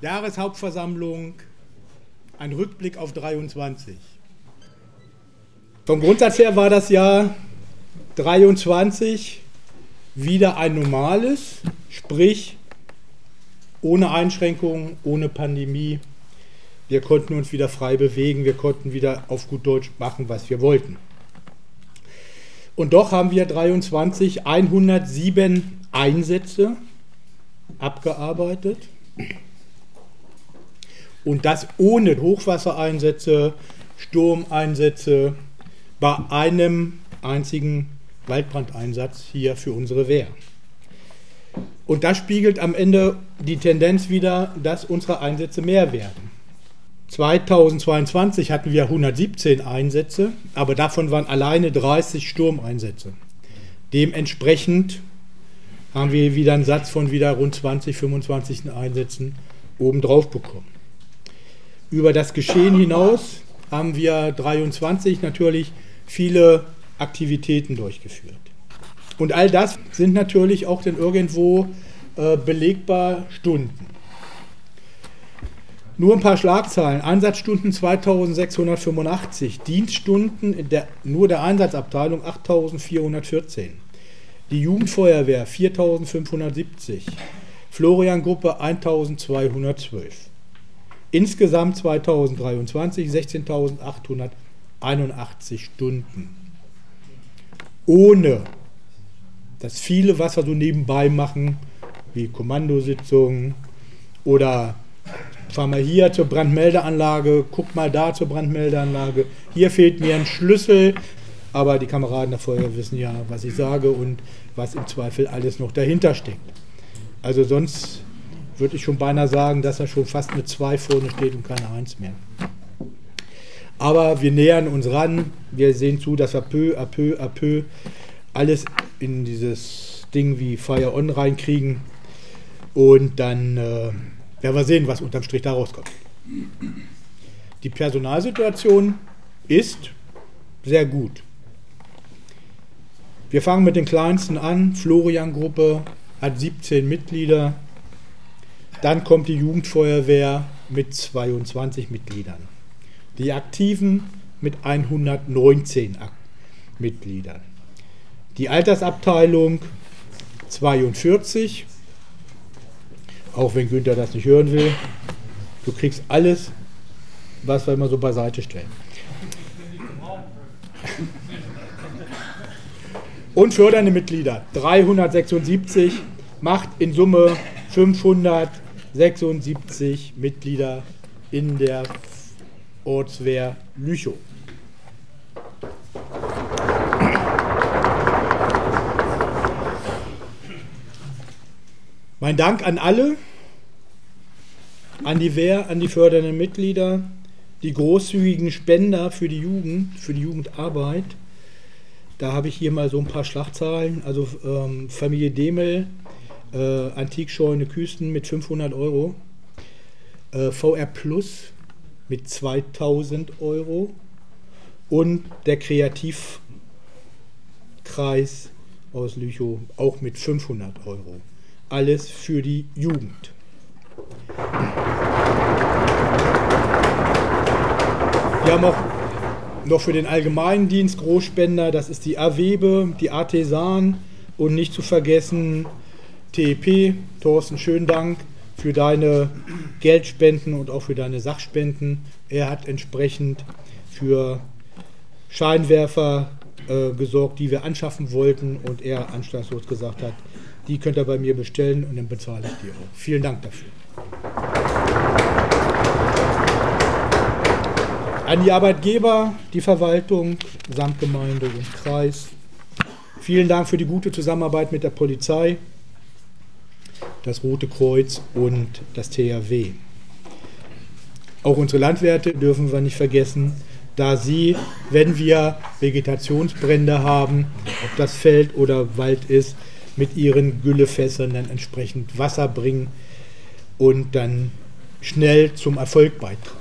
Jahreshauptversammlung, ein Rückblick auf 23. Vom Grundsatz her war das Jahr 23 wieder ein normales, sprich ohne Einschränkungen, ohne Pandemie. Wir konnten uns wieder frei bewegen, wir konnten wieder auf gut Deutsch machen, was wir wollten. Und doch haben wir 23 107 Einsätze abgearbeitet. Und das ohne Hochwassereinsätze, Sturmeinsätze, bei einem einzigen Waldbrandeinsatz hier für unsere Wehr. Und das spiegelt am Ende die Tendenz wider, dass unsere Einsätze mehr werden. 2022 hatten wir 117 Einsätze, aber davon waren alleine 30 Sturmeinsätze. Dementsprechend haben wir wieder einen Satz von wieder rund 20, 25 Einsätzen obendrauf bekommen. Über das Geschehen hinaus haben wir 23 natürlich viele Aktivitäten durchgeführt. Und all das sind natürlich auch dann irgendwo äh, belegbar Stunden. Nur ein paar Schlagzeilen. Einsatzstunden 2685, Dienststunden der, nur der Einsatzabteilung 8414. Die Jugendfeuerwehr 4570, Florian-Gruppe 1212. Insgesamt 2023 16.881 Stunden. Ohne das viele, was wir so nebenbei machen, wie Kommandositzungen oder fahr mal hier zur Brandmeldeanlage, guck mal da zur Brandmeldeanlage. Hier fehlt mir ein Schlüssel, aber die Kameraden der Feuerwehr wissen ja, was ich sage und was im Zweifel alles noch dahinter steckt. Also sonst würde ich schon beinahe sagen, dass er schon fast mit zwei vorne steht und keine Eins mehr. Aber wir nähern uns ran, wir sehen zu, dass wir peu à peu à peu alles in dieses Ding wie Fire On reinkriegen und dann äh, werden wir sehen, was unterm Strich da rauskommt. Die Personalsituation ist sehr gut. Wir fangen mit den kleinsten an. Florian-Gruppe hat 17 Mitglieder. Dann kommt die Jugendfeuerwehr mit 22 Mitgliedern. Die Aktiven mit 119 Mitgliedern. Die Altersabteilung 42 auch wenn Günther das nicht hören will. Du kriegst alles, was wir immer so beiseite stellen. Und fördernde Mitglieder 376 macht in Summe 576 Mitglieder in der Ortswehr Lüchow. Mein Dank an alle, an die Wehr, an die fördernden Mitglieder, die großzügigen Spender für die Jugend, für die Jugendarbeit. Da habe ich hier mal so ein paar Schlagzahlen. Also ähm, Familie Demel, äh, Antikscheune Küsten mit 500 Euro, äh, VR Plus mit 2000 Euro. Und der Kreativkreis aus Lüchow auch mit 500 Euro. Alles für die Jugend. Wir haben auch noch für den Allgemeindienst Großspender, das ist die Awebe, die Artesan. Und nicht zu vergessen TEP. Thorsten, schönen Dank für deine Geldspenden und auch für deine Sachspenden. Er hat entsprechend für Scheinwerfer äh, gesorgt, die wir anschaffen wollten und er anstandslos gesagt hat, die könnt ihr bei mir bestellen und dann bezahle ich die auch. Vielen Dank dafür. An die Arbeitgeber, die Verwaltung, Samtgemeinde und Kreis. Vielen Dank für die gute Zusammenarbeit mit der Polizei, das Rote Kreuz und das THW. Auch unsere Landwirte dürfen wir nicht vergessen, da sie, wenn wir Vegetationsbrände haben, ob das Feld oder Wald ist, mit ihren Güllefässern dann entsprechend Wasser bringen und dann schnell zum Erfolg beitragen.